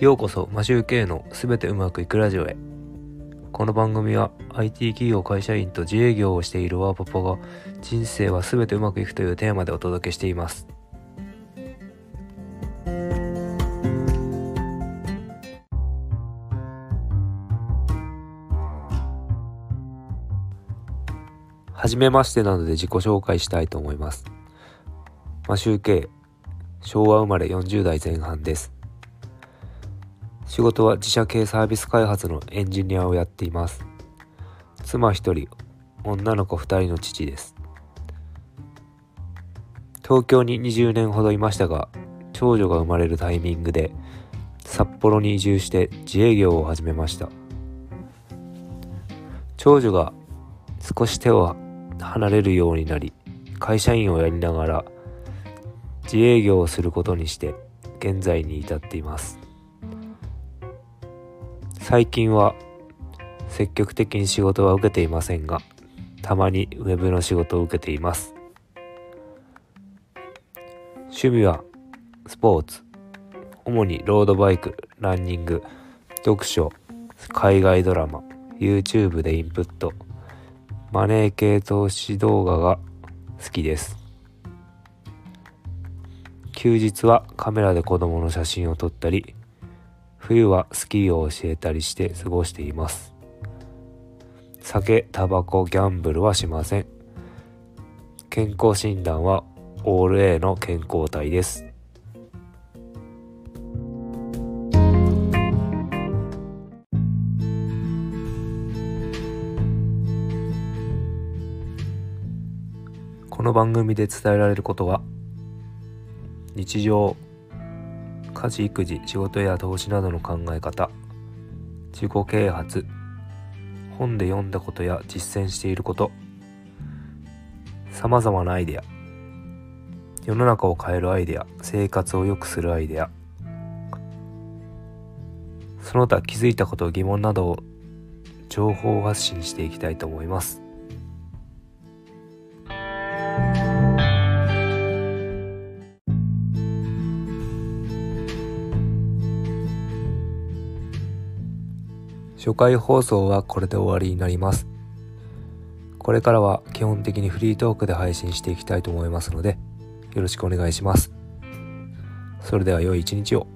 ようこそマシューケのすべてうまくいくラジオへ。この番組は IT 企業会社員と自営業をしているワーパパが人生はすべてうまくいくというテーマでお届けしています。はじめましてなので自己紹介したいと思います。マシューケ昭和生まれ40代前半です。仕事は自社系サービス開発のエンジニアをやっています。妻一人、女の子二人の父です。東京に20年ほどいましたが、長女が生まれるタイミングで札幌に移住して自営業を始めました。長女が少し手を離れるようになり、会社員をやりながら自営業をすることにして現在に至っています。最近は積極的に仕事は受けていませんが、たまにウェブの仕事を受けています。趣味はスポーツ、主にロードバイク、ランニング、読書、海外ドラマ、YouTube でインプット、マネー系投資動画が好きです。休日はカメラで子供の写真を撮ったり、冬はスキーを教えたりして過ごしています。酒、タバコ、ギャンブルはしません。健康診断はオール A の健康体です。この番組で伝えられることは日常家事育児仕事や投資などの考え方自己啓発本で読んだことや実践していることさまざまなアイデア世の中を変えるアイデア生活を良くするアイデアその他気づいたこと疑問などを情報発信していきたいと思います。初回放送はこれで終わりになります。これからは基本的にフリートークで配信していきたいと思いますので、よろしくお願いします。それでは良い一日を。